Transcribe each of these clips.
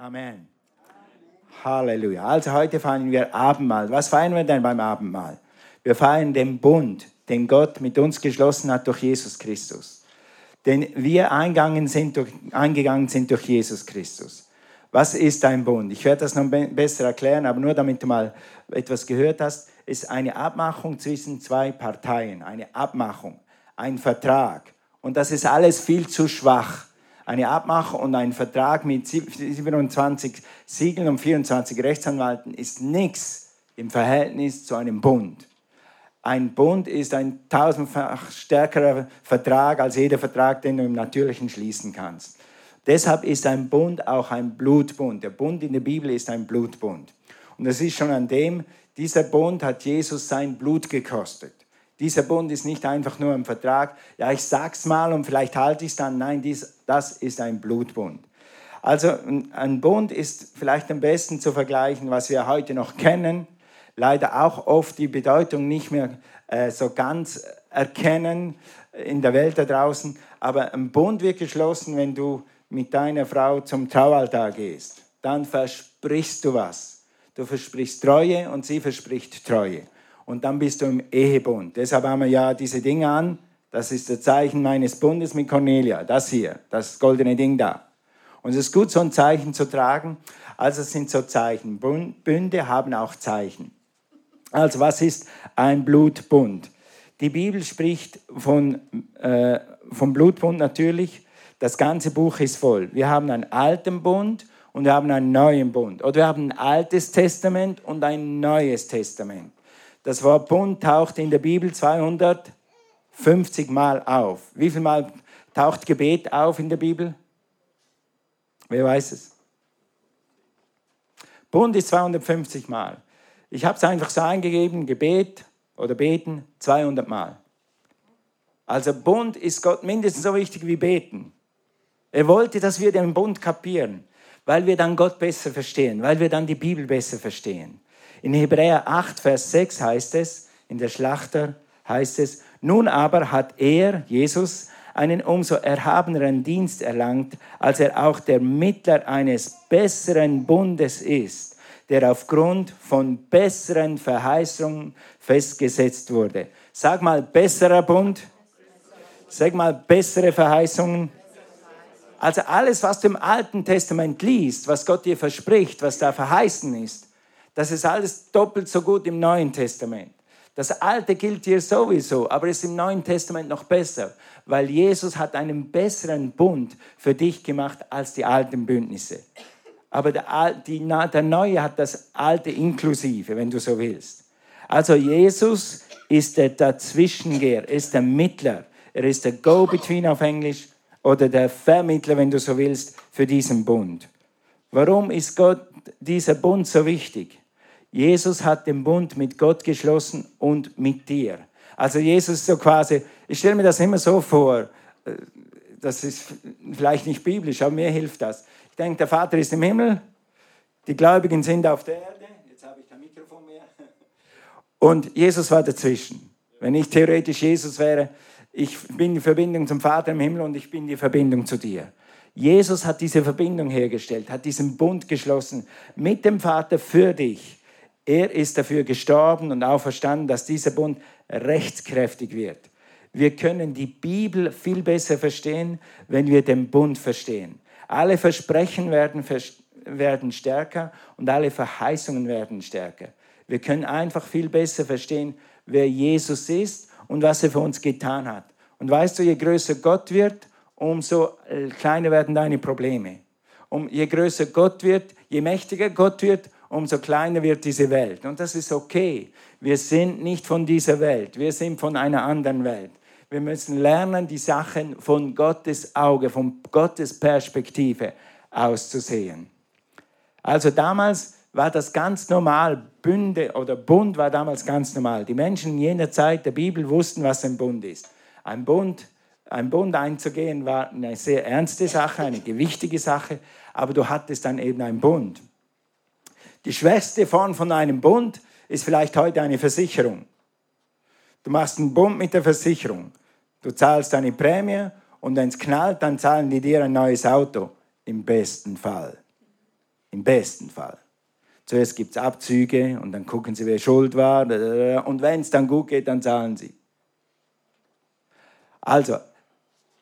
Amen. Halleluja. Also heute feiern wir Abendmahl. Was feiern wir denn beim Abendmahl? Wir feiern den Bund, den Gott mit uns geschlossen hat durch Jesus Christus. Den wir eingegangen sind durch, eingegangen sind durch Jesus Christus. Was ist ein Bund? Ich werde das noch besser erklären, aber nur damit du mal etwas gehört hast, ist eine Abmachung zwischen zwei Parteien, eine Abmachung, ein Vertrag. Und das ist alles viel zu schwach eine Abmachung und ein Vertrag mit 27 Siegeln und 24 Rechtsanwalten ist nichts im Verhältnis zu einem Bund. Ein Bund ist ein tausendfach stärkerer Vertrag als jeder Vertrag, den du im Natürlichen schließen kannst. Deshalb ist ein Bund auch ein Blutbund. Der Bund in der Bibel ist ein Blutbund. Und das ist schon an dem, dieser Bund hat Jesus sein Blut gekostet. Dieser Bund ist nicht einfach nur ein Vertrag, ja, ich sag's mal und vielleicht halte ich es dann. Nein, dies, das ist ein Blutbund. Also ein Bund ist vielleicht am besten zu vergleichen, was wir heute noch kennen, leider auch oft die Bedeutung nicht mehr äh, so ganz erkennen in der Welt da draußen. Aber ein Bund wird geschlossen, wenn du mit deiner Frau zum Traualtar gehst. Dann versprichst du was. Du versprichst Treue und sie verspricht Treue und dann bist du im Ehebund. Deshalb haben wir ja diese Dinge an. Das ist das Zeichen meines Bundes mit Cornelia. Das hier, das goldene Ding da. Und es ist gut, so ein Zeichen zu tragen. Also es sind so Zeichen. Bünde haben auch Zeichen. Also was ist ein Blutbund? Die Bibel spricht von, äh, vom Blutbund natürlich. Das ganze Buch ist voll. Wir haben einen alten Bund und wir haben einen neuen Bund. Oder wir haben ein altes Testament und ein neues Testament. Das Wort Bund taucht in der Bibel 250 Mal auf. Wie viel Mal taucht Gebet auf in der Bibel? Wer weiß es? Bund ist 250 Mal. Ich habe es einfach so eingegeben, Gebet oder Beten 200 Mal. Also Bund ist Gott mindestens so wichtig wie Beten. Er wollte, dass wir den Bund kapieren, weil wir dann Gott besser verstehen, weil wir dann die Bibel besser verstehen. In Hebräer 8, Vers 6 heißt es, in der Schlachter heißt es, nun aber hat er, Jesus, einen umso erhabeneren Dienst erlangt, als er auch der Mittler eines besseren Bundes ist, der aufgrund von besseren Verheißungen festgesetzt wurde. Sag mal, besserer Bund. Sag mal, bessere Verheißungen. Also alles, was du im Alten Testament liest, was Gott dir verspricht, was da verheißen ist, das ist alles doppelt so gut im Neuen Testament. Das Alte gilt hier sowieso, aber ist im Neuen Testament noch besser, weil Jesus hat einen besseren Bund für dich gemacht als die alten Bündnisse. Aber der, die, der Neue hat das Alte inklusive, wenn du so willst. Also Jesus ist der Dazwischengeher, ist der Mittler, er ist der Go-Between auf Englisch oder der Vermittler, wenn du so willst, für diesen Bund. Warum ist Gott dieser Bund so wichtig? Jesus hat den Bund mit Gott geschlossen und mit dir. Also Jesus so quasi, ich stelle mir das immer so vor, äh, das ist vielleicht nicht biblisch, aber mir hilft das. Ich denke, der Vater ist im Himmel, die Gläubigen sind auf der Erde, jetzt habe ich kein Mikrofon mehr, und Jesus war dazwischen. Wenn ich theoretisch Jesus wäre, ich bin die Verbindung zum Vater im Himmel und ich bin die Verbindung zu dir. Jesus hat diese Verbindung hergestellt, hat diesen Bund geschlossen mit dem Vater für dich. Er ist dafür gestorben und auferstanden, dass dieser Bund rechtskräftig wird. Wir können die Bibel viel besser verstehen, wenn wir den Bund verstehen. Alle Versprechen werden, werden stärker und alle Verheißungen werden stärker. Wir können einfach viel besser verstehen, wer Jesus ist und was er für uns getan hat. Und weißt du, je größer Gott wird, umso äh, kleiner werden deine Probleme. Um, je größer Gott wird, je mächtiger Gott wird, umso kleiner wird diese Welt. Und das ist okay. Wir sind nicht von dieser Welt, wir sind von einer anderen Welt. Wir müssen lernen, die Sachen von Gottes Auge, von Gottes Perspektive auszusehen. Also damals war das ganz normal. Bünde oder Bund war damals ganz normal. Die Menschen in jener Zeit der Bibel wussten, was ein Bund ist. Ein Bund, ein Bund einzugehen war eine sehr ernste Sache, eine gewichtige Sache, aber du hattest dann eben einen Bund. Die schwächste Form von einem Bund ist vielleicht heute eine Versicherung. Du machst einen Bund mit der Versicherung. Du zahlst deine Prämie und wenn es knallt, dann zahlen die dir ein neues Auto. Im besten Fall. Im besten Fall. Zuerst gibt es Abzüge und dann gucken sie, wer schuld war. Und wenn es dann gut geht, dann zahlen sie. Also,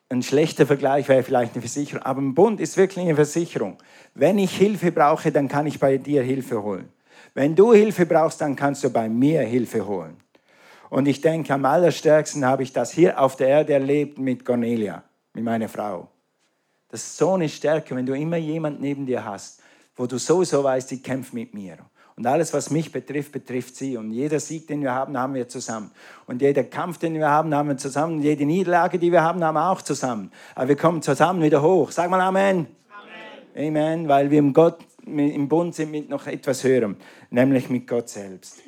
ein schlechter Vergleich wäre vielleicht eine Versicherung, aber ein Bund ist wirklich eine Versicherung. Wenn ich Hilfe brauche, dann kann ich bei dir Hilfe holen. Wenn du Hilfe brauchst, dann kannst du bei mir Hilfe holen. Und ich denke, am allerstärksten habe ich das hier auf der Erde erlebt mit Cornelia, mit meiner Frau. Das ist so eine Stärke, wenn du immer jemand neben dir hast, wo du sowieso weißt, die kämpft mit mir. Und alles, was mich betrifft, betrifft sie. Und jeder Sieg, den wir haben, haben wir zusammen. Und jeder Kampf, den wir haben, haben wir zusammen. Und jede Niederlage, die wir haben, haben wir auch zusammen. Aber wir kommen zusammen wieder hoch. Sag mal Amen. Amen. Amen, weil wir im, Gott, im Bund sind mit noch etwas Höherem, nämlich mit Gott selbst.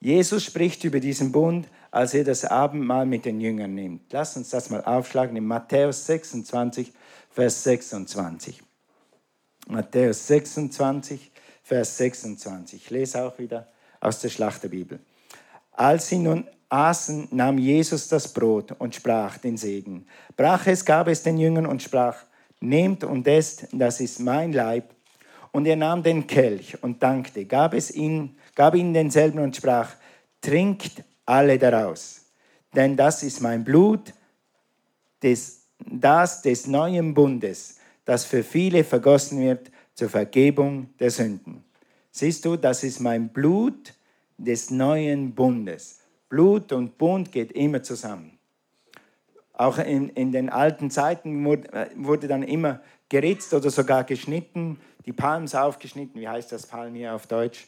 Jesus spricht über diesen Bund, als er das Abendmahl mit den Jüngern nimmt. Lass uns das mal aufschlagen in Matthäus 26, Vers 26. Matthäus 26, Vers 26. Ich lese auch wieder aus der Schlachterbibel. Als sie nun aßen, nahm Jesus das Brot und sprach den Segen. Brach es, gab es den Jüngern und sprach, nehmt und esst, das ist mein Leib. Und er nahm den Kelch und dankte, gab, es ihn, gab ihnen denselben und sprach, trinkt alle daraus, denn das ist mein Blut, des, das des neuen Bundes, das für viele vergossen wird zur Vergebung der Sünden. Siehst du, das ist mein Blut des neuen Bundes. Blut und Bund geht immer zusammen. Auch in, in den alten Zeiten wurde, äh, wurde dann immer geritzt oder sogar geschnitten, die Palms aufgeschnitten, wie heißt das Palm hier auf Deutsch?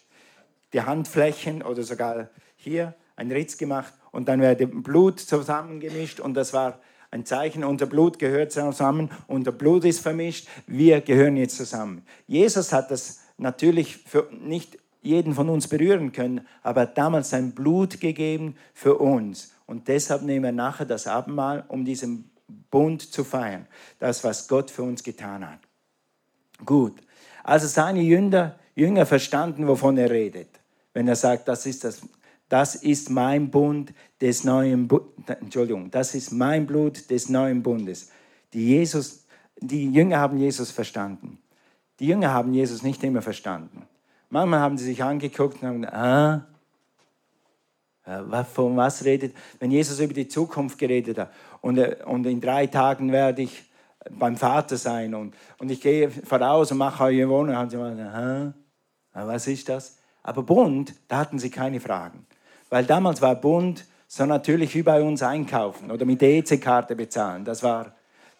Die Handflächen oder sogar hier ein Ritz gemacht und dann wurde Blut zusammengemischt und das war ein Zeichen, unser Blut gehört zusammen, unser Blut ist vermischt, wir gehören jetzt zusammen. Jesus hat das natürlich für nicht jeden von uns berühren können, aber hat damals sein Blut gegeben für uns. Und deshalb nehmen wir nachher das Abendmahl, um diesen Bund zu feiern. Das, was Gott für uns getan hat. Gut. Also seine Jünger, Jünger verstanden, wovon er redet. Wenn er sagt, das ist das das ist mein Bund des neuen Bu Entschuldigung, das ist mein Blut des neuen Bundes. Die, Jesus, die Jünger haben Jesus verstanden. Die Jünger haben Jesus nicht immer verstanden. Manchmal haben sie sich angeguckt und haben gesagt, ah, von was redet, wenn Jesus über die Zukunft geredet hat und, äh, und in drei Tagen werde ich beim Vater sein und, und ich gehe voraus und mache eure Wohnung, haben sie mal ah, was ist das? Aber Bund, da hatten sie keine Fragen. Weil damals war Bund so natürlich wie bei uns einkaufen oder mit der EC-Karte bezahlen. Das war,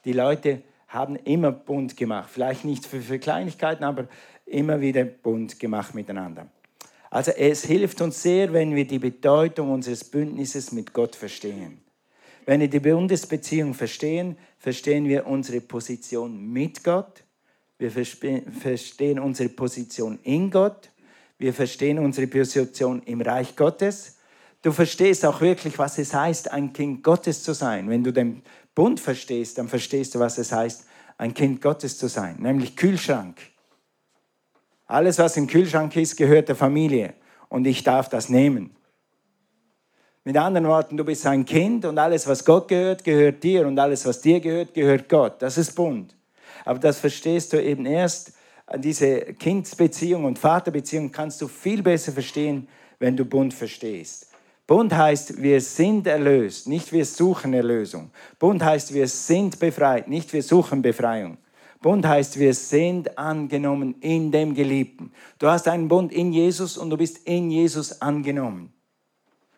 die Leute haben immer Bund gemacht. Vielleicht nicht für, für Kleinigkeiten, aber immer wieder Bund gemacht miteinander. Also es hilft uns sehr, wenn wir die Bedeutung unseres Bündnisses mit Gott verstehen. Wenn wir die Bundesbeziehung verstehen, verstehen wir unsere Position mit Gott, wir verstehen unsere Position in Gott, wir verstehen unsere Position im Reich Gottes du verstehst auch wirklich, was es heißt, ein Kind Gottes zu sein. Wenn du den Bund verstehst, dann verstehst du, was es heißt, ein Kind Gottes zu sein, nämlich Kühlschrank. Alles, was im Kühlschrank ist, gehört der Familie und ich darf das nehmen. Mit anderen Worten, du bist ein Kind und alles, was Gott gehört, gehört dir und alles, was dir gehört, gehört Gott. Das ist Bund. Aber das verstehst du eben erst, diese Kindsbeziehung und Vaterbeziehung kannst du viel besser verstehen, wenn du Bund verstehst. Bund heißt, wir sind erlöst, nicht wir suchen Erlösung. Bund heißt, wir sind befreit, nicht wir suchen Befreiung. Bund heißt, wir sind angenommen in dem Geliebten. Du hast einen Bund in Jesus und du bist in Jesus angenommen.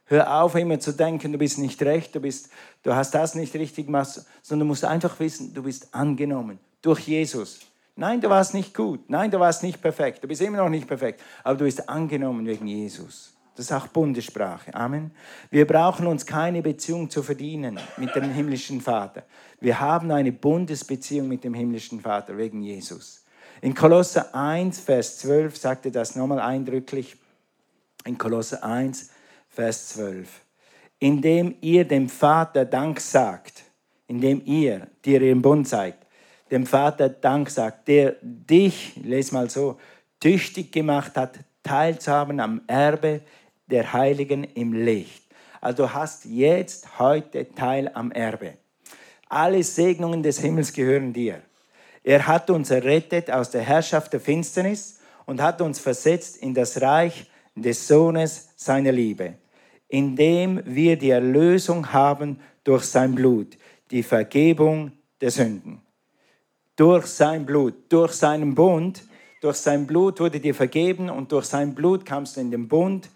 Hör auf, immer zu denken, du bist nicht recht, du, bist, du hast das nicht richtig gemacht, sondern du musst einfach wissen, du bist angenommen durch Jesus. Nein, du warst nicht gut. Nein, du warst nicht perfekt. Du bist immer noch nicht perfekt. Aber du bist angenommen wegen Jesus. Das ist auch Bundessprache. Amen. Wir brauchen uns keine Beziehung zu verdienen mit dem himmlischen Vater. Wir haben eine Bundesbeziehung mit dem himmlischen Vater wegen Jesus. In Kolosse 1, Vers 12 sagt er das nochmal eindrücklich. In Kolosse 1, Vers 12. Indem ihr dem Vater Dank sagt, indem ihr, die ihr im Bund seid, dem Vater Dank sagt, der dich, les mal so, tüchtig gemacht hat, teilzuhaben am Erbe der Heiligen im Licht. Also du hast jetzt heute Teil am Erbe. Alle Segnungen des Himmels gehören dir. Er hat uns errettet aus der Herrschaft der Finsternis und hat uns versetzt in das Reich des Sohnes seiner Liebe, indem wir die Erlösung haben durch sein Blut, die Vergebung der Sünden. Durch sein Blut, durch seinen Bund, durch sein Blut wurde dir vergeben und durch sein Blut kamst du in den Bund,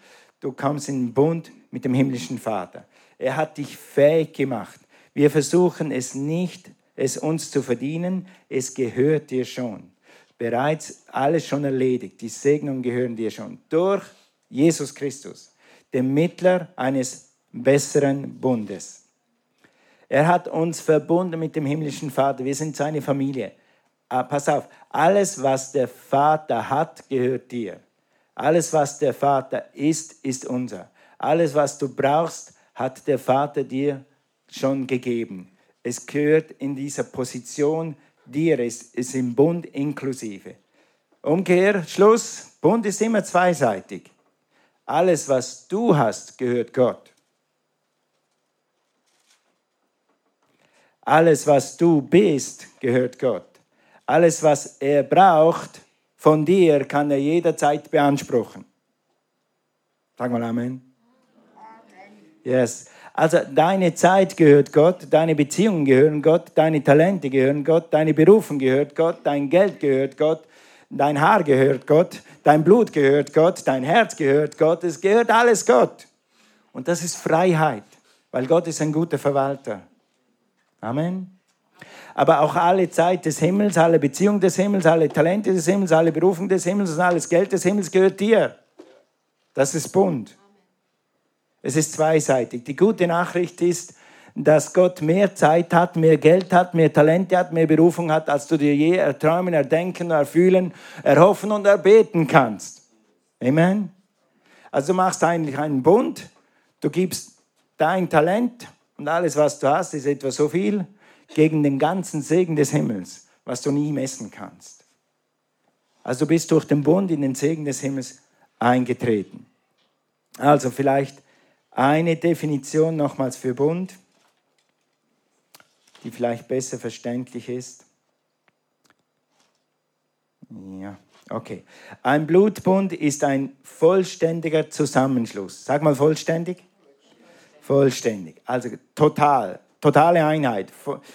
du kamst in den Bund mit dem himmlischen Vater. Er hat dich fähig gemacht. Wir versuchen es nicht, es uns zu verdienen, es gehört dir schon. Bereits alles schon erledigt, die Segnungen gehören dir schon. Durch Jesus Christus, dem Mittler eines besseren Bundes. Er hat uns verbunden mit dem himmlischen Vater. Wir sind seine Familie. Ah, pass auf, alles, was der Vater hat, gehört dir. Alles, was der Vater ist, ist unser. Alles, was du brauchst, hat der Vater dir schon gegeben. Es gehört in dieser Position dir, es ist im Bund inklusive. Umkehr, Schluss, Bund ist immer zweiseitig. Alles, was du hast, gehört Gott. Alles, was du bist, gehört Gott. Alles, was er braucht von dir, kann er jederzeit beanspruchen. Sag mal Amen. Yes. Also deine Zeit gehört Gott, deine Beziehungen gehören Gott, deine Talente gehören Gott, deine Berufung gehört Gott, dein Geld gehört Gott, dein Haar gehört Gott, dein Blut gehört Gott, dein Herz gehört Gott, es gehört alles Gott. Und das ist Freiheit, weil Gott ist ein guter Verwalter. Amen. Aber auch alle Zeit des Himmels, alle Beziehungen des Himmels, alle Talente des Himmels, alle Berufung des Himmels und alles Geld des Himmels gehört dir. Das ist Bund. Es ist zweiseitig. Die gute Nachricht ist, dass Gott mehr Zeit hat, mehr Geld hat, mehr Talente hat, mehr Berufung hat, als du dir je erträumen, erdenken, erfühlen, erhoffen und erbeten kannst. Amen. Also du machst eigentlich einen Bund, du gibst dein Talent und alles, was du hast, ist etwa so viel gegen den ganzen Segen des Himmels, was du nie messen kannst. Also du bist durch den Bund in den Segen des Himmels eingetreten. Also vielleicht eine Definition nochmals für Bund, die vielleicht besser verständlich ist. Ja, okay. Ein Blutbund ist ein vollständiger Zusammenschluss. Sag mal vollständig. Vollständig. Also total, totale Einheit,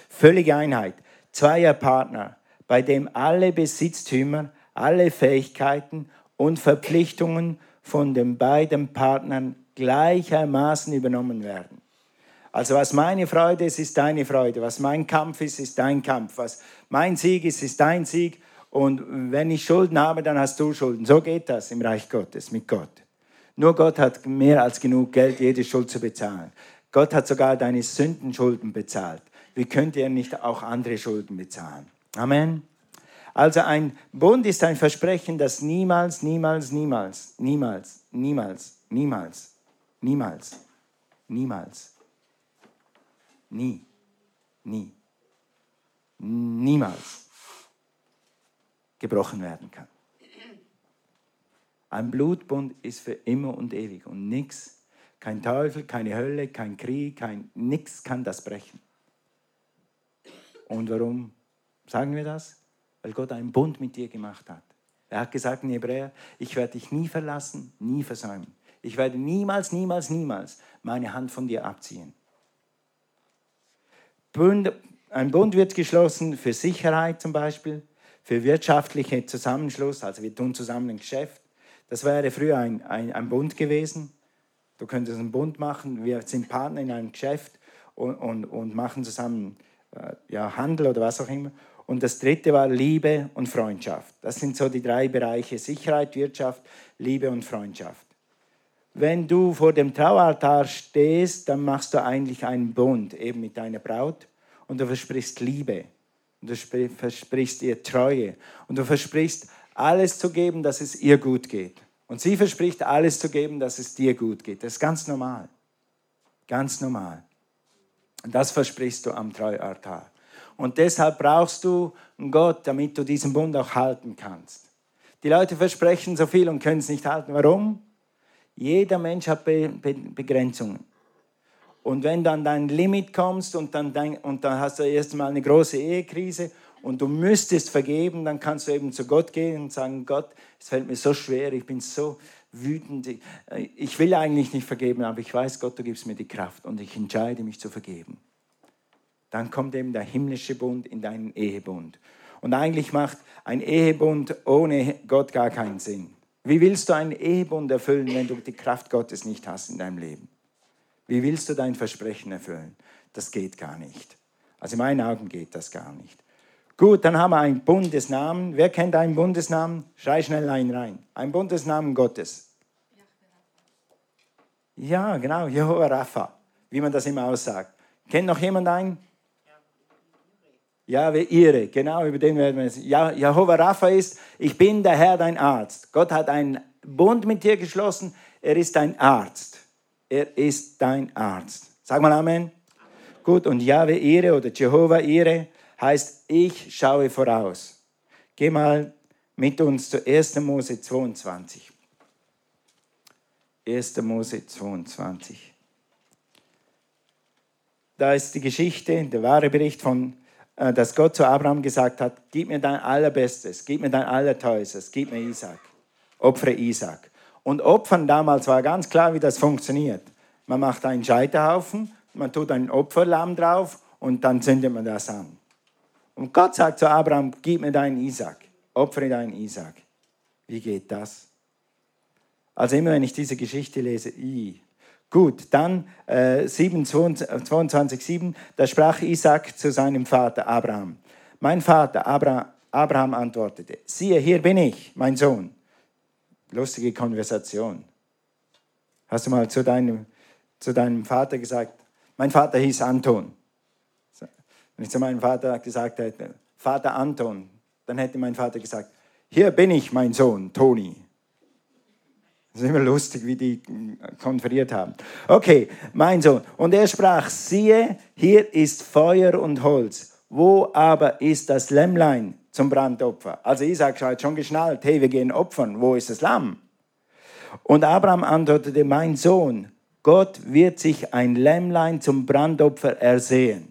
völlige Einheit. Zweier Partner, bei dem alle Besitztümer, alle Fähigkeiten und Verpflichtungen von den beiden Partnern gleichermaßen übernommen werden. Also was meine Freude ist, ist deine Freude. Was mein Kampf ist, ist dein Kampf. Was mein Sieg ist, ist dein Sieg. Und wenn ich Schulden habe, dann hast du Schulden. So geht das im Reich Gottes mit Gott. Nur Gott hat mehr als genug Geld, jede Schuld zu bezahlen. Gott hat sogar deine Sündenschulden bezahlt. Wie könnte er nicht auch andere Schulden bezahlen? Amen. Also ein Bund ist ein Versprechen, das niemals, niemals, niemals, niemals, niemals, niemals, niemals, niemals, nie, nie, niemals gebrochen werden kann. Ein Blutbund ist für immer und ewig und nichts, kein Teufel, keine Hölle, kein Krieg, kein nichts kann das brechen. Und warum sagen wir das? Weil Gott einen Bund mit dir gemacht hat. Er hat gesagt in Hebräer, ich werde dich nie verlassen, nie versäumen. Ich werde niemals, niemals, niemals meine Hand von dir abziehen. Bund, ein Bund wird geschlossen für Sicherheit zum Beispiel, für wirtschaftliche Zusammenschluss, also wir tun zusammen ein Geschäft. Das wäre früher ein, ein, ein Bund gewesen. Du könntest einen Bund machen, wir sind Partner in einem Geschäft und, und, und machen zusammen äh, ja, Handel oder was auch immer. Und das dritte war Liebe und Freundschaft. Das sind so die drei Bereiche Sicherheit, Wirtschaft, Liebe und Freundschaft. Wenn du vor dem Traualtar stehst, dann machst du eigentlich einen Bund eben mit deiner Braut und du versprichst Liebe und du versprichst ihr Treue und du versprichst alles zu geben, dass es ihr gut geht. Und sie verspricht alles zu geben, dass es dir gut geht. Das ist ganz normal. Ganz normal. Und das versprichst du am Treualtar. Und deshalb brauchst du Gott, damit du diesen Bund auch halten kannst. Die Leute versprechen so viel und können es nicht halten. Warum? Jeder Mensch hat Be Be Begrenzungen. Und wenn dann dein Limit kommst und dann, dein, und dann hast du erst mal eine große Ehekrise und du müsstest vergeben, dann kannst du eben zu Gott gehen und sagen, Gott, es fällt mir so schwer, ich bin so wütend, ich will eigentlich nicht vergeben, aber ich weiß, Gott, du gibst mir die Kraft und ich entscheide mich zu vergeben. Dann kommt eben der himmlische Bund in deinen Ehebund. Und eigentlich macht ein Ehebund ohne Gott gar keinen Sinn. Wie willst du einen Ehebund erfüllen, wenn du die Kraft Gottes nicht hast in deinem Leben? Wie willst du dein Versprechen erfüllen? Das geht gar nicht. Also in meinen Augen geht das gar nicht. Gut, dann haben wir einen Bundesnamen. Wer kennt einen Bundesnamen? Schrei schnell einen rein. Ein Bundesnamen Gottes. Ja, genau, Jehovah Rapha, wie man das immer aussagt. Kennt noch jemand einen? Ja, wie ihre, genau, über den werden wir jetzt. Ja, Jehovah Rapha ist, ich bin der Herr, dein Arzt. Gott hat einen Bund mit dir geschlossen, er ist dein Arzt. Er ist dein Arzt. Sag mal Amen. Gut, und Jahwe Ihre oder Jehovah Ihre heißt, ich schaue voraus. Geh mal mit uns zu 1. Mose 22. 1. Mose 22. Da ist die Geschichte, der wahre Bericht von, äh, dass Gott zu Abraham gesagt hat, gib mir dein Allerbestes, gib mir dein Allerteustes, gib mir Isaac, opfere Isaac. Und Opfern damals war ganz klar, wie das funktioniert. Man macht einen Scheiterhaufen, man tut ein Opferlamm drauf und dann zündet man das an. Und Gott sagt zu Abraham, gib mir deinen Isaac, opfere deinen Isaac. Wie geht das? Also immer wenn ich diese Geschichte lese, i. Gut, dann äh, 7, 22, 7, da sprach Isaac zu seinem Vater Abraham. Mein Vater Abraham, Abraham antwortete, siehe, hier bin ich, mein Sohn. Lustige Konversation. Hast du mal zu deinem, zu deinem Vater gesagt, mein Vater hieß Anton. Wenn ich zu meinem Vater gesagt hätte, Vater Anton, dann hätte mein Vater gesagt, hier bin ich, mein Sohn, Toni. Das ist immer lustig, wie die konferiert haben. Okay, mein Sohn. Und er sprach, siehe, hier ist Feuer und Holz. Wo aber ist das Lämmlein zum Brandopfer? Also Isaac hat schon geschnallt, hey, wir gehen opfern. Wo ist das Lamm? Und Abraham antwortete, mein Sohn, Gott wird sich ein Lämmlein zum Brandopfer ersehen.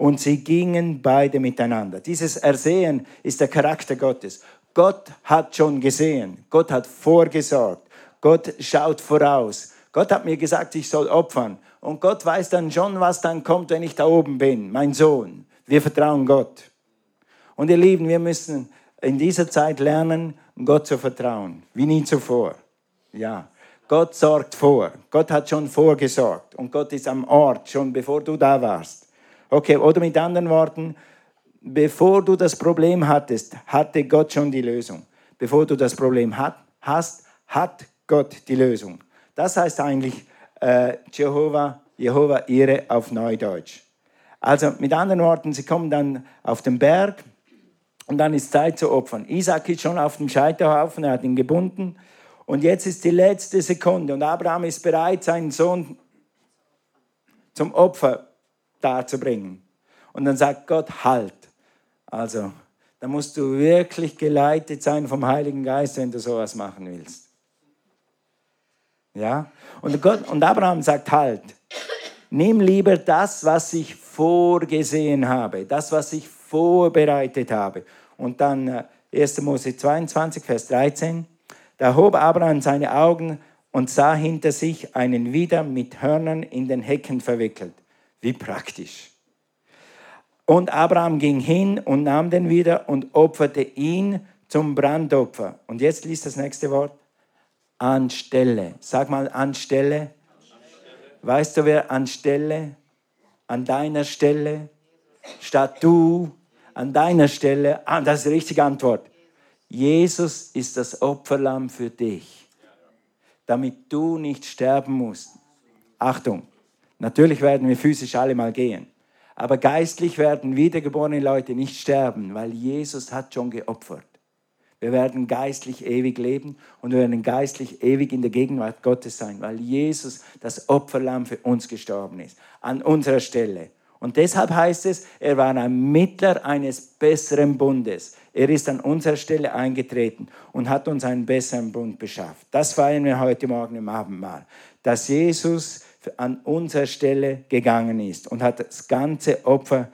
Und sie gingen beide miteinander. Dieses Ersehen ist der Charakter Gottes. Gott hat schon gesehen. Gott hat vorgesorgt. Gott schaut voraus. Gott hat mir gesagt, ich soll opfern. Und Gott weiß dann schon, was dann kommt, wenn ich da oben bin. Mein Sohn. Wir vertrauen Gott. Und ihr Lieben, wir müssen in dieser Zeit lernen, Gott zu vertrauen. Wie nie zuvor. Ja. Gott sorgt vor. Gott hat schon vorgesorgt. Und Gott ist am Ort, schon bevor du da warst. Okay, oder mit anderen Worten, bevor du das Problem hattest, hatte Gott schon die Lösung. Bevor du das Problem hat, hast, hat Gott die Lösung. Das heißt eigentlich äh, Jehova, Jehova ihre auf Neudeutsch. Also mit anderen Worten, sie kommen dann auf den Berg und dann ist Zeit zu opfern. Isaac ist schon auf dem Scheiterhaufen, er hat ihn gebunden und jetzt ist die letzte Sekunde und Abraham ist bereit, seinen Sohn zum Opfer darzubringen. Und dann sagt Gott, halt. Also, da musst du wirklich geleitet sein vom Heiligen Geist, wenn du sowas machen willst. Ja? Und, Gott, und Abraham sagt halt, nimm lieber das, was ich vorgesehen habe, das, was ich vorbereitet habe. Und dann 1. Äh, Mose 22, Vers 13, da hob Abraham seine Augen und sah hinter sich einen Widder mit Hörnern in den Hecken verwickelt. Wie praktisch. Und Abraham ging hin und nahm den wieder und opferte ihn zum Brandopfer. Und jetzt liest das nächste Wort. Anstelle. Sag mal anstelle. Weißt du, wer anstelle? An deiner Stelle? Statt du? An deiner Stelle? Ah, das ist die richtige Antwort. Jesus ist das Opferlamm für dich, damit du nicht sterben musst. Achtung, natürlich werden wir physisch alle mal gehen. Aber geistlich werden wiedergeborene Leute nicht sterben, weil Jesus hat schon geopfert. Wir werden geistlich ewig leben und wir werden geistlich ewig in der Gegenwart Gottes sein, weil Jesus das Opferlamm für uns gestorben ist, an unserer Stelle. Und deshalb heißt es, er war ein Mittler eines besseren Bundes. Er ist an unserer Stelle eingetreten und hat uns einen besseren Bund beschafft. Das feiern wir heute Morgen im Abendmahl. Dass Jesus an unserer Stelle gegangen ist und hat das ganze Opfer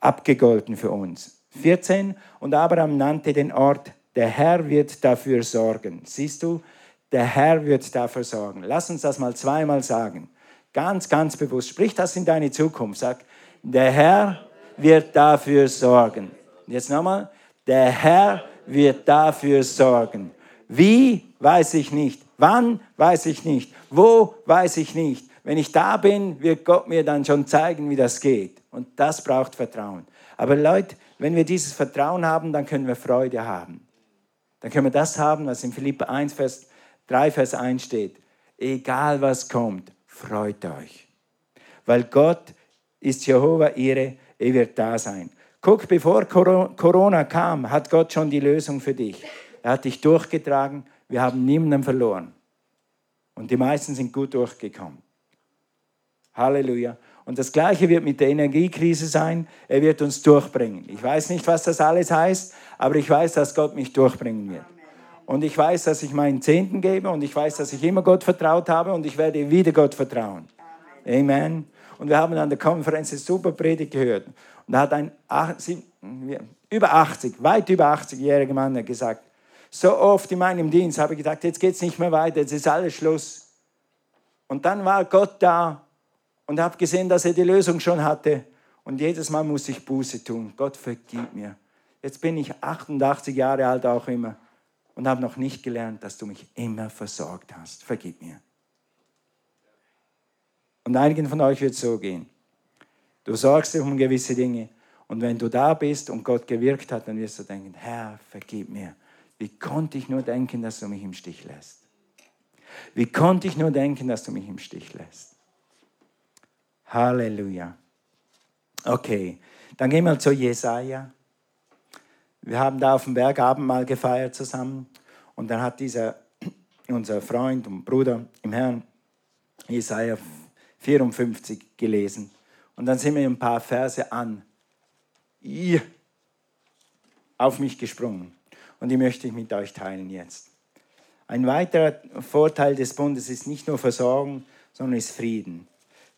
abgegolten für uns. 14. Und Abraham nannte den Ort, der Herr wird dafür sorgen. Siehst du, der Herr wird dafür sorgen. Lass uns das mal zweimal sagen. Ganz, ganz bewusst. Sprich das in deine Zukunft. Sag, der Herr wird dafür sorgen. Jetzt nochmal, der Herr wird dafür sorgen. Wie, weiß ich nicht. Wann, weiß ich nicht. Wo, weiß ich nicht. Wenn ich da bin, wird Gott mir dann schon zeigen, wie das geht. Und das braucht Vertrauen. Aber Leute, wenn wir dieses Vertrauen haben, dann können wir Freude haben. Dann können wir das haben, was in Philippa 1, Vers 3, Vers 1 steht. Egal was kommt, freut euch. Weil Gott ist Jehova ihre, er wird da sein. Guck, bevor Corona kam, hat Gott schon die Lösung für dich. Er hat dich durchgetragen, wir haben niemanden verloren. Und die meisten sind gut durchgekommen. Halleluja. Und das Gleiche wird mit der Energiekrise sein. Er wird uns durchbringen. Ich weiß nicht, was das alles heißt, aber ich weiß, dass Gott mich durchbringen wird. Und ich weiß, dass ich meinen Zehnten gebe und ich weiß, dass ich immer Gott vertraut habe und ich werde wieder Gott vertrauen. Amen. Und wir haben an der Konferenz eine super Predigt gehört. Und da hat ein über 80, weit über 80-jähriger Mann gesagt, so oft in meinem Dienst habe ich gedacht, jetzt geht es nicht mehr weiter, jetzt ist alles Schluss. Und dann war Gott da und habe gesehen, dass er die Lösung schon hatte. Und jedes Mal muss ich Buße tun. Gott vergib mir. Jetzt bin ich 88 Jahre alt auch immer und habe noch nicht gelernt, dass du mich immer versorgt hast. Vergib mir. Und einigen von euch wird es so gehen. Du sorgst dich um gewisse Dinge und wenn du da bist und Gott gewirkt hat, dann wirst du denken, Herr, vergib mir. Wie konnte ich nur denken, dass du mich im Stich lässt? Wie konnte ich nur denken, dass du mich im Stich lässt? Halleluja. Okay, dann gehen wir zu Jesaja. Wir haben da auf dem Berg Abendmahl gefeiert zusammen und dann hat dieser, unser Freund und Bruder im Herrn, Jesaja 54 gelesen. Und dann sind mir ein paar Verse an auf mich gesprungen. Und die möchte ich mit euch teilen jetzt. Ein weiterer Vorteil des Bundes ist nicht nur Versorgung, sondern ist Frieden.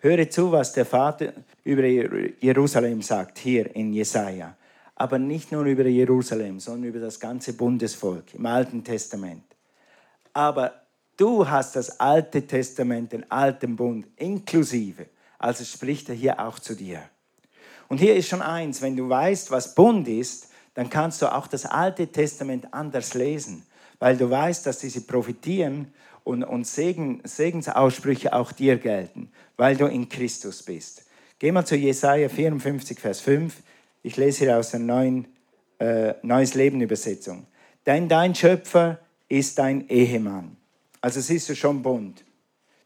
Höre zu, was der Vater über Jerusalem sagt, hier in Jesaja. Aber nicht nur über Jerusalem, sondern über das ganze Bundesvolk im Alten Testament. Aber du hast das Alte Testament, den alten Bund inklusive. Also spricht er hier auch zu dir. Und hier ist schon eins, wenn du weißt, was Bund ist, dann kannst du auch das Alte Testament anders lesen, weil du weißt, dass diese profitieren und, und Segen, Segensaussprüche auch dir gelten, weil du in Christus bist. Geh mal zu Jesaja 54, Vers 5. Ich lese hier aus der neuen äh, Neues Leben Übersetzung. Denn dein Schöpfer ist dein Ehemann. Also siehst du schon Bund.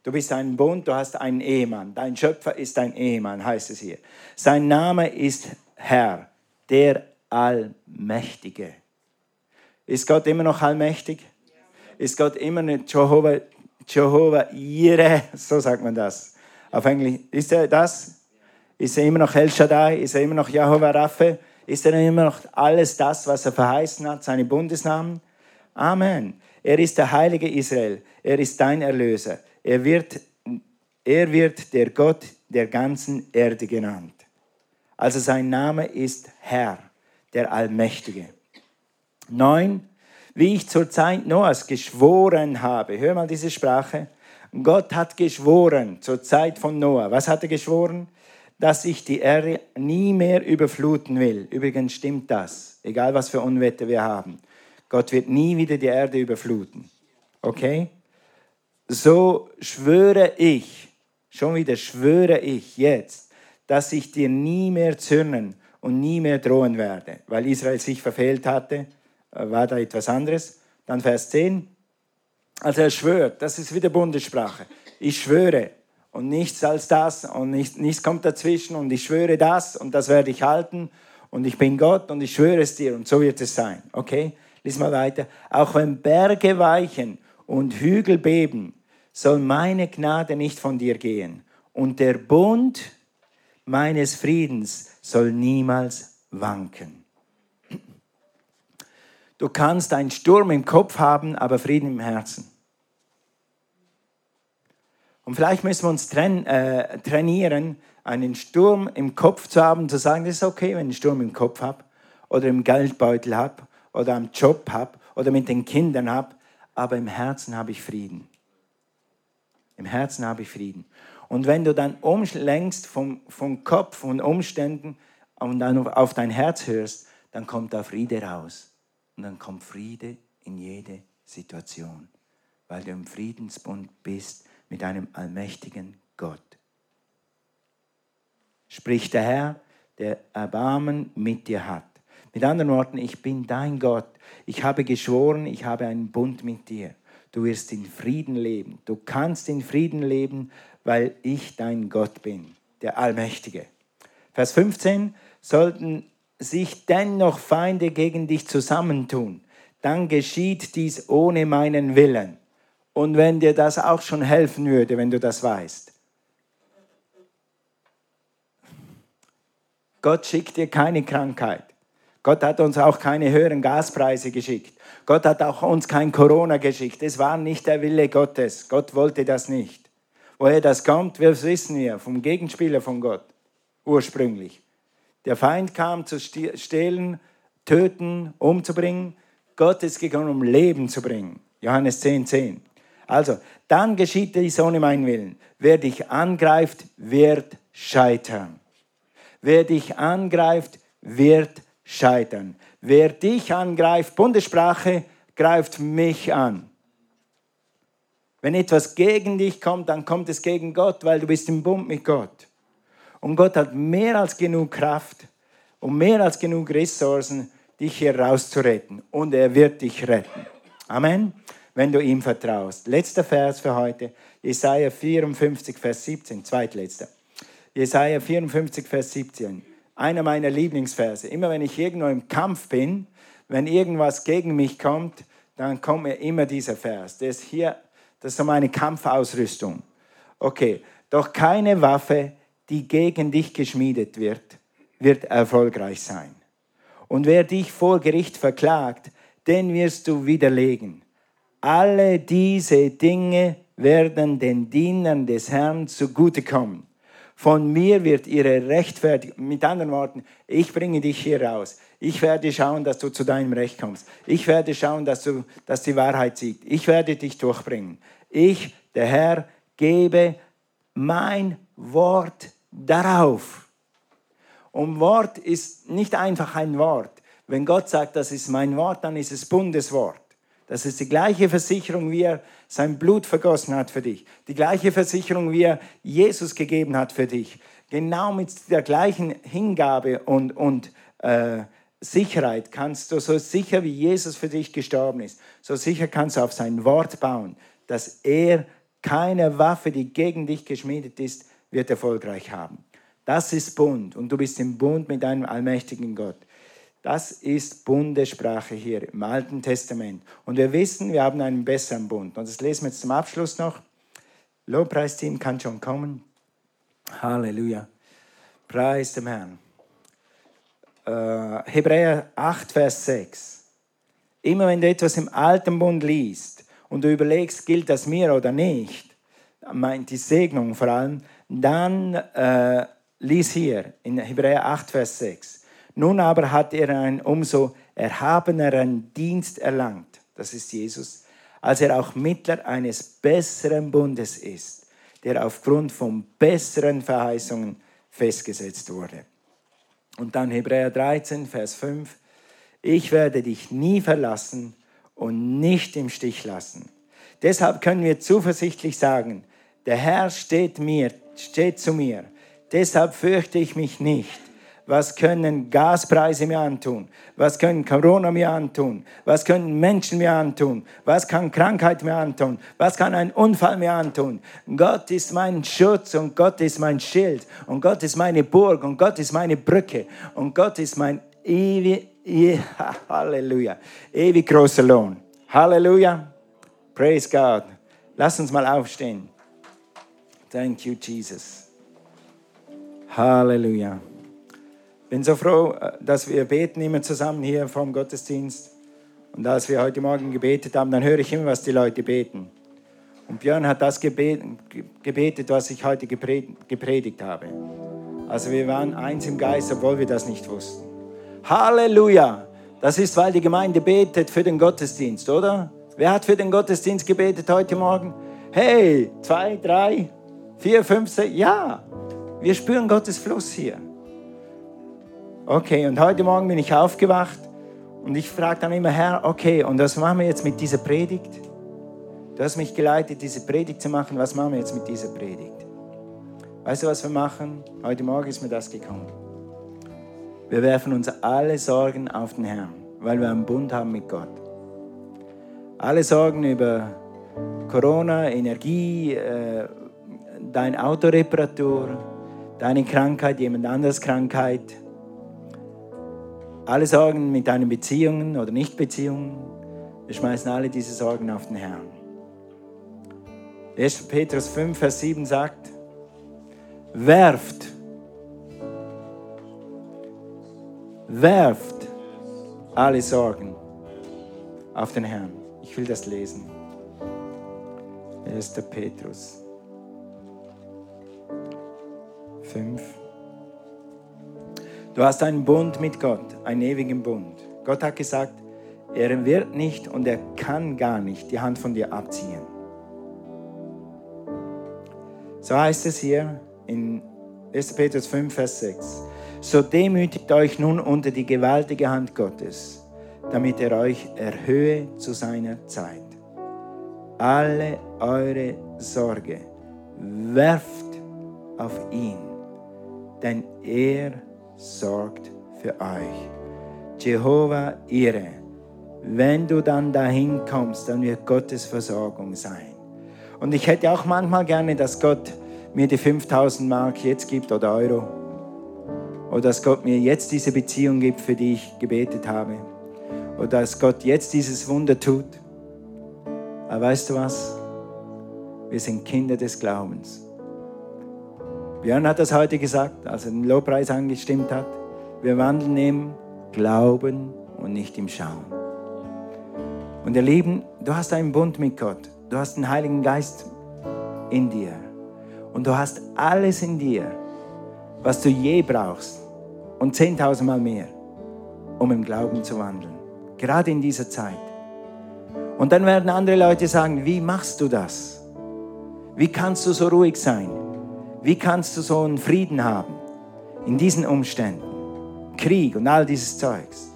Du bist ein Bund, du hast einen Ehemann. Dein Schöpfer ist dein Ehemann, heißt es hier. Sein Name ist Herr, der Allmächtige. Ist Gott immer noch allmächtig? Ist Gott immer eine Jehovah, Jehovah Jireh, so sagt man das. Auf Englisch, ist er das? Ist er immer noch El Shaddai? Ist er immer noch Jehovah Rapha? Ist er immer noch alles das, was er verheißen hat, seine Bundesnamen? Amen. Er ist der Heilige Israel. Er ist dein Erlöser. Er wird, er wird der Gott der ganzen Erde genannt. Also sein Name ist Herr, der Allmächtige. Neun, wie ich zur Zeit Noahs geschworen habe. Hör mal diese Sprache. Gott hat geschworen zur Zeit von Noah. Was hat er geschworen? Dass ich die Erde nie mehr überfluten will. Übrigens stimmt das, egal was für Unwetter wir haben. Gott wird nie wieder die Erde überfluten. Okay? So schwöre ich, schon wieder schwöre ich jetzt, dass ich dir nie mehr zürnen und nie mehr drohen werde, weil Israel sich verfehlt hatte war da etwas anderes. Dann Vers 10. Also er schwört, das ist wieder Bundessprache. Ich schwöre und nichts als das und nichts, nichts kommt dazwischen und ich schwöre das und das werde ich halten und ich bin Gott und ich schwöre es dir und so wird es sein. Okay? Lies mal weiter. Auch wenn Berge weichen und Hügel beben, soll meine Gnade nicht von dir gehen und der Bund meines Friedens soll niemals wanken. Du kannst einen Sturm im Kopf haben, aber Frieden im Herzen. Und vielleicht müssen wir uns äh, trainieren, einen Sturm im Kopf zu haben, zu sagen, das ist okay, wenn ich einen Sturm im Kopf habe oder im Geldbeutel habe oder am Job habe oder mit den Kindern habe, aber im Herzen habe ich Frieden. Im Herzen habe ich Frieden. Und wenn du dann umlenkst vom, vom Kopf und Umständen und dann auf dein Herz hörst, dann kommt da Friede raus. Und dann kommt Friede in jede Situation, weil du im Friedensbund bist mit einem allmächtigen Gott. Spricht der Herr, der Erbarmen mit dir hat. Mit anderen Worten, ich bin dein Gott. Ich habe geschworen, ich habe einen Bund mit dir. Du wirst in Frieden leben. Du kannst in Frieden leben, weil ich dein Gott bin, der Allmächtige. Vers 15, sollten sich dennoch Feinde gegen dich zusammentun, dann geschieht dies ohne meinen Willen. Und wenn dir das auch schon helfen würde, wenn du das weißt. Gott schickt dir keine Krankheit. Gott hat uns auch keine höheren Gaspreise geschickt. Gott hat auch uns kein Corona geschickt. Es war nicht der Wille Gottes. Gott wollte das nicht. Woher das kommt, das wissen wir vom Gegenspieler von Gott ursprünglich. Der Feind kam zu stehlen, töten, umzubringen. Gott ist gekommen, um Leben zu bringen. Johannes 10, 10. Also, dann geschieht dies ohne meinen Willen. Wer dich angreift, wird scheitern. Wer dich angreift, wird scheitern. Wer dich angreift, Bundessprache, greift mich an. Wenn etwas gegen dich kommt, dann kommt es gegen Gott, weil du bist im Bund mit Gott. Und Gott hat mehr als genug Kraft und mehr als genug Ressourcen, dich hier rauszuretten. Und er wird dich retten. Amen. Wenn du ihm vertraust. Letzter Vers für heute. Jesaja 54, Vers 17. Zweitletzter. Jesaja 54, Vers 17. Einer meiner Lieblingsverse. Immer wenn ich irgendwo im Kampf bin, wenn irgendwas gegen mich kommt, dann kommt mir immer dieser Vers. Der ist hier, das ist so meine Kampfausrüstung. Okay, doch keine Waffe die gegen dich geschmiedet wird, wird erfolgreich sein. Und wer dich vor Gericht verklagt, den wirst du widerlegen. Alle diese Dinge werden den Dienern des Herrn zugutekommen. Von mir wird ihre Rechtfertigung, mit anderen Worten, ich bringe dich hier raus. Ich werde schauen, dass du zu deinem Recht kommst. Ich werde schauen, dass, du, dass die Wahrheit siegt. Ich werde dich durchbringen. Ich, der Herr, gebe mein Wort darauf. Und Wort ist nicht einfach ein Wort. Wenn Gott sagt, das ist mein Wort, dann ist es Bundeswort. Das ist die gleiche Versicherung, wie er sein Blut vergossen hat für dich. Die gleiche Versicherung, wie er Jesus gegeben hat für dich. Genau mit der gleichen Hingabe und, und äh, Sicherheit kannst du, so sicher wie Jesus für dich gestorben ist, so sicher kannst du auf sein Wort bauen, dass er keine Waffe, die gegen dich geschmiedet ist, wird erfolgreich haben. Das ist Bund und du bist im Bund mit einem allmächtigen Gott. Das ist Bundessprache hier im Alten Testament. Und wir wissen, wir haben einen besseren Bund. Und das lesen wir jetzt zum Abschluss noch. Lobpreisteam kann schon kommen. Halleluja. Preis dem Herrn. Äh, Hebräer 8, Vers 6. Immer wenn du etwas im Alten Bund liest und du überlegst, gilt das mir oder nicht, meint die Segnung vor allem, dann äh, lies hier in Hebräer 8, Vers 6. Nun aber hat er einen umso erhabeneren Dienst erlangt, das ist Jesus, als er auch Mittler eines besseren Bundes ist, der aufgrund von besseren Verheißungen festgesetzt wurde. Und dann Hebräer 13, Vers 5. Ich werde dich nie verlassen und nicht im Stich lassen. Deshalb können wir zuversichtlich sagen, der Herr steht mir steht zu mir. Deshalb fürchte ich mich nicht. Was können Gaspreise mir antun? Was können Corona mir antun? Was können Menschen mir antun? Was kann Krankheit mir antun? Was kann ein Unfall mir antun? Gott ist mein Schutz und Gott ist mein Schild und Gott ist meine Burg und Gott ist meine Brücke und Gott ist mein ewig, Halleluja, ewig großer Lohn. Halleluja. Praise God. Lass uns mal aufstehen. Thank you, Jesus. Halleluja. Bin so froh, äh, dass wir beten immer zusammen hier vom Gottesdienst. Und als wir heute Morgen gebetet haben, dann höre ich immer, was die Leute beten. Und Björn hat das gebetet, was ich heute gepredigt habe. Also wir waren eins im Geist, obwohl wir das nicht wussten. Halleluja! Das ist, weil die Gemeinde betet für den Gottesdienst, oder? Wer hat für den Gottesdienst gebetet heute Morgen? Hey, zwei, drei, vier, fünf, sechs, ja. Wir spüren Gottes Fluss hier. Okay, und heute Morgen bin ich aufgewacht und ich frage dann immer, Herr, okay, und was machen wir jetzt mit dieser Predigt? Du hast mich geleitet, diese Predigt zu machen. Was machen wir jetzt mit dieser Predigt? Weißt du, was wir machen? Heute Morgen ist mir das gekommen. Wir werfen uns alle Sorgen auf den Herrn, weil wir einen Bund haben mit Gott. Alle Sorgen über Corona, Energie, äh, deine Autoreparatur, deine Krankheit, jemand anderes Krankheit, alle Sorgen mit deinen Beziehungen oder Nichtbeziehungen, wir schmeißen alle diese Sorgen auf den Herrn. 1. Petrus 5, Vers 7 sagt, werft, werft alle Sorgen auf den Herrn. Ich will das lesen. 1. Petrus 5. Du hast einen Bund mit Gott, einen ewigen Bund. Gott hat gesagt, er wird nicht und er kann gar nicht die Hand von dir abziehen. So heißt es hier in 1. Petrus 5, Vers 6. So demütigt euch nun unter die gewaltige Hand Gottes, damit er euch erhöhe zu seiner Zeit. Alle eure Sorge werft auf ihn, denn er sorgt für euch. Jehova Ire, wenn du dann dahin kommst, dann wird Gottes Versorgung sein. Und ich hätte auch manchmal gerne, dass Gott mir die 5000 Mark jetzt gibt oder Euro. Oder dass Gott mir jetzt diese Beziehung gibt, für die ich gebetet habe. Oder dass Gott jetzt dieses Wunder tut. Aber weißt du was? Wir sind Kinder des Glaubens. Björn hat das heute gesagt, als er den Lobpreis angestimmt hat. Wir wandeln im Glauben und nicht im Schauen. Und ihr Lieben, du hast einen Bund mit Gott. Du hast den Heiligen Geist in dir. Und du hast alles in dir, was du je brauchst. Und zehntausendmal mehr, um im Glauben zu wandeln. Gerade in dieser Zeit. Und dann werden andere Leute sagen, wie machst du das? Wie kannst du so ruhig sein? Wie kannst du so einen Frieden haben in diesen Umständen? Krieg und all dieses Zeugs.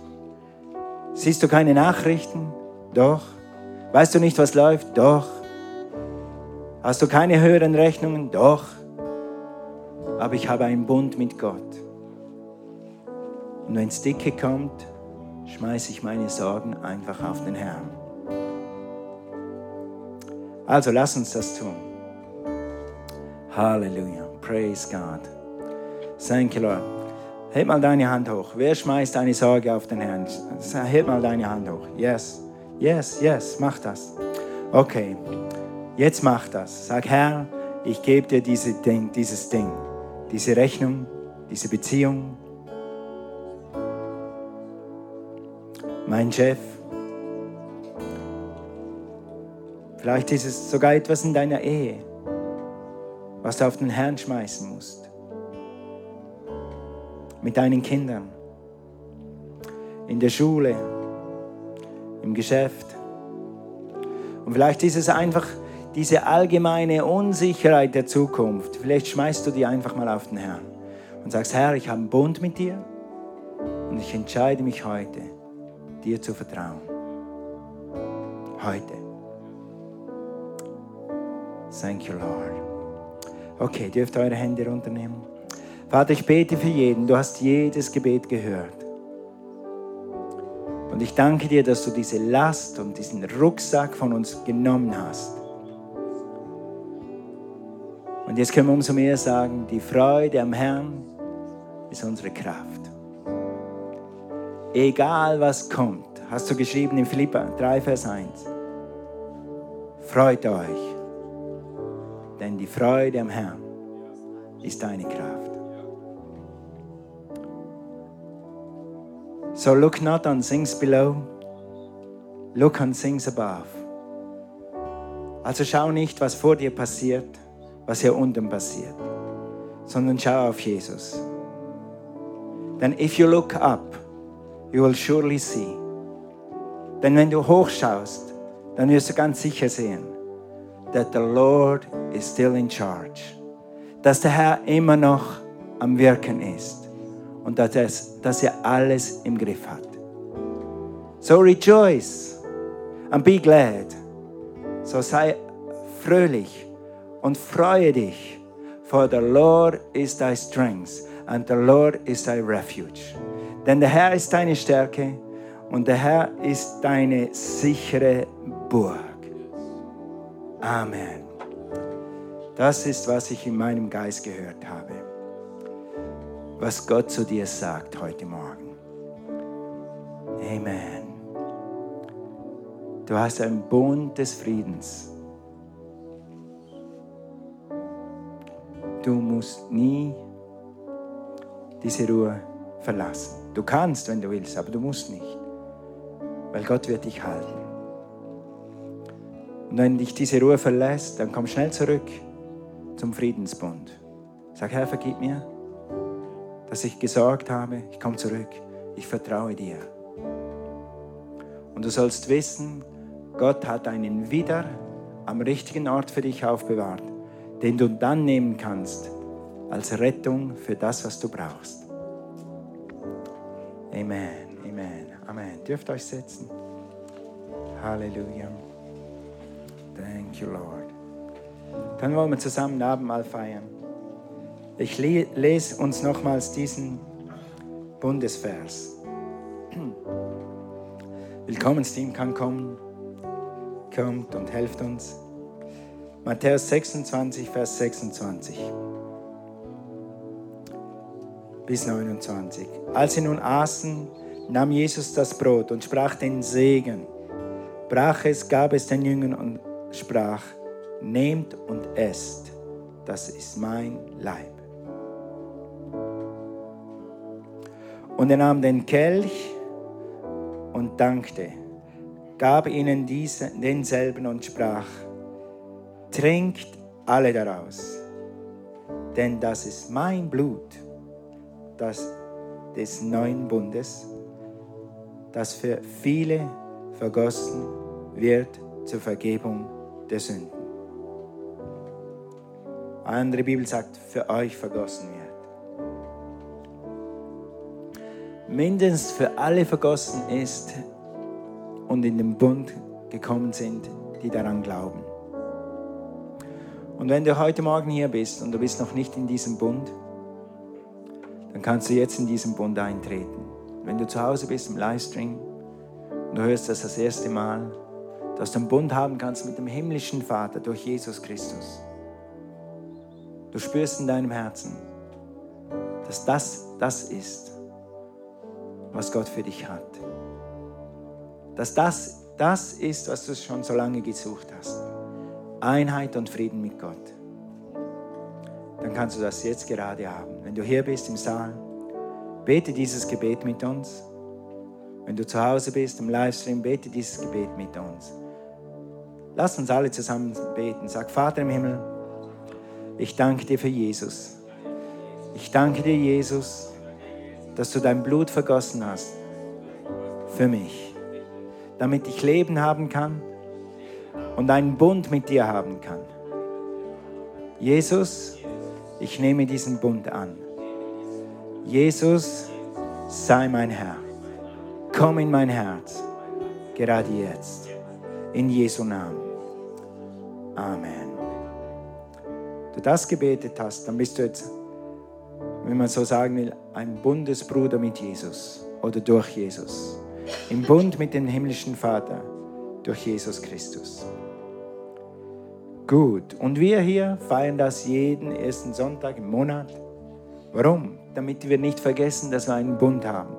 Siehst du keine Nachrichten? Doch. Weißt du nicht, was läuft? Doch. Hast du keine höheren Rechnungen? Doch. Aber ich habe einen Bund mit Gott. Und wenn es dicke kommt, schmeiße ich meine Sorgen einfach auf den Herrn. Also lass uns das tun. Halleluja. Praise God. Thank you, Lord. Heb mal deine Hand hoch. Wer schmeißt eine Sorge auf den Herrn? Heb mal deine Hand hoch. Yes. Yes, yes, mach das. Okay, jetzt mach das. Sag, Herr, ich gebe dir diese Ding, dieses Ding, diese Rechnung, diese Beziehung. Mein Chef. Vielleicht ist es sogar etwas in deiner Ehe, was du auf den Herrn schmeißen musst. Mit deinen Kindern. In der Schule im Geschäft. Und vielleicht ist es einfach diese allgemeine Unsicherheit der Zukunft. Vielleicht schmeißt du die einfach mal auf den Herrn und sagst, Herr, ich habe einen Bund mit dir und ich entscheide mich heute, dir zu vertrauen. Heute. Thank you, Lord. Okay, dürft eure Hände runternehmen. Vater, ich bete für jeden. Du hast jedes Gebet gehört. Und ich danke dir, dass du diese Last und diesen Rucksack von uns genommen hast. Und jetzt können wir umso mehr sagen, die Freude am Herrn ist unsere Kraft. Egal was kommt, hast du geschrieben in Philippa 3, Vers 1. Freut euch, denn die Freude am Herrn ist deine Kraft. So look not on things below, look on things above. Also schau nicht, was vor dir passiert, was hier unten passiert, sondern schau auf Jesus. Denn if you look up, you will surely see. Denn wenn du hochschaust, dann wirst du ganz sicher sehen, that the Lord is still in charge. Dass der Herr immer noch am Wirken ist und dass er, dass er alles im Griff hat. So rejoice and be glad. So sei fröhlich und freue dich, for the Lord is thy strength and the Lord is thy refuge. Denn der Herr ist deine Stärke und der Herr ist deine sichere Burg. Amen. Das ist, was ich in meinem Geist gehört habe. Was Gott zu dir sagt heute Morgen. Amen. Du hast einen Bund des Friedens. Du musst nie diese Ruhe verlassen. Du kannst, wenn du willst, aber du musst nicht, weil Gott wird dich halten. Und wenn dich diese Ruhe verlässt, dann komm schnell zurück zum Friedensbund. Sag, Herr, vergib mir, dass ich gesorgt habe. Ich komme zurück. Ich vertraue dir. Und du sollst wissen, Gott hat einen wieder am richtigen Ort für dich aufbewahrt, den du dann nehmen kannst als Rettung für das, was du brauchst. Amen, Amen, Amen. Dürft euch setzen. Halleluja. Thank you, Lord. Dann wollen wir zusammen Abendmahl feiern. Ich lese uns nochmals diesen Bundesvers. Willkommensteam kann kommen, kommt und helft uns. Matthäus 26, Vers 26 bis 29. Als sie nun aßen, nahm Jesus das Brot und sprach den Segen, brach es, gab es den Jüngern und sprach, nehmt und esst, das ist mein Leib. Und er nahm den Kelch und dankte, gab ihnen diese, denselben und sprach, trinkt alle daraus, denn das ist mein Blut das des neuen Bundes, das für viele vergossen wird zur Vergebung der Sünden. Eine andere Bibel sagt, für euch vergossen wird. Mindestens für alle vergossen ist und in den Bund gekommen sind, die daran glauben. Und wenn du heute Morgen hier bist und du bist noch nicht in diesem Bund, dann kannst du jetzt in diesen Bund eintreten. Wenn du zu Hause bist im Livestream und du hörst das das erste Mal, dass du einen Bund haben kannst mit dem himmlischen Vater durch Jesus Christus. Du spürst in deinem Herzen, dass das das ist, was Gott für dich hat. Dass das das ist, was du schon so lange gesucht hast. Einheit und Frieden mit Gott dann kannst du das jetzt gerade haben. Wenn du hier bist im Saal, bete dieses Gebet mit uns. Wenn du zu Hause bist im Livestream, bete dieses Gebet mit uns. Lass uns alle zusammen beten. Sag, Vater im Himmel, ich danke dir für Jesus. Ich danke dir, Jesus, dass du dein Blut vergossen hast für mich, damit ich Leben haben kann und einen Bund mit dir haben kann. Jesus, ich nehme diesen Bund an. Jesus, sei mein Herr. Komm in mein Herz, gerade jetzt. In Jesu Namen. Amen. Du das gebetet hast, dann bist du jetzt, wenn man so sagen will, ein Bundesbruder mit Jesus oder durch Jesus. Im Bund mit dem himmlischen Vater durch Jesus Christus. Gut, und wir hier feiern das jeden ersten Sonntag im Monat. Warum? Damit wir nicht vergessen, dass wir einen Bund haben.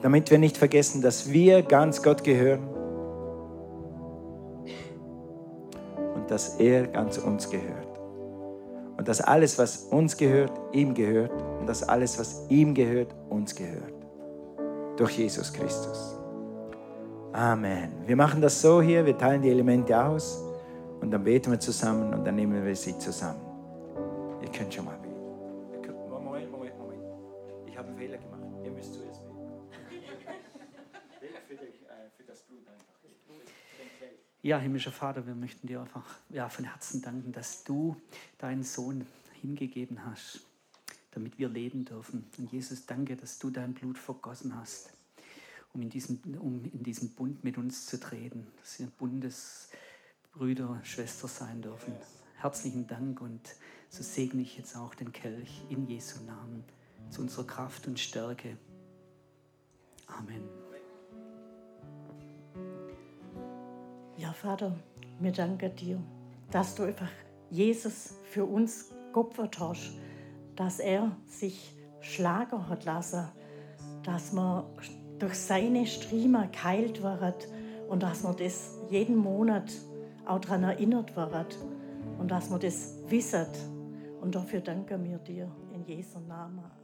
Damit wir nicht vergessen, dass wir ganz Gott gehören dass er ganz uns gehört. Und dass alles, was uns gehört, ihm gehört und dass alles, was ihm gehört, uns gehört. Durch Jesus Christus. Amen. Wir machen das so hier, wir teilen die Elemente aus. Und dann beten wir zusammen und dann nehmen wir sie zusammen. Ihr könnt schon mal Ja, himmlischer Vater, wir möchten dir einfach ja, von Herzen danken, dass du deinen Sohn hingegeben hast, damit wir leben dürfen. Und Jesus, danke, dass du dein Blut vergossen hast, um in diesen, um in diesen Bund mit uns zu treten, dass wir Bundesbrüder, Schwester sein dürfen. Herzlichen Dank und so segne ich jetzt auch den Kelch in Jesu Namen zu unserer Kraft und Stärke. Amen. Ja, Vater, wir danken dir, dass du einfach Jesus für uns geopfert hast, dass er sich schlagen hat lassen, dass man durch seine Striemen geheilt wird und dass man das jeden Monat auch daran erinnert wird und dass man das wisset. Und dafür danken wir dir in Jesu Namen.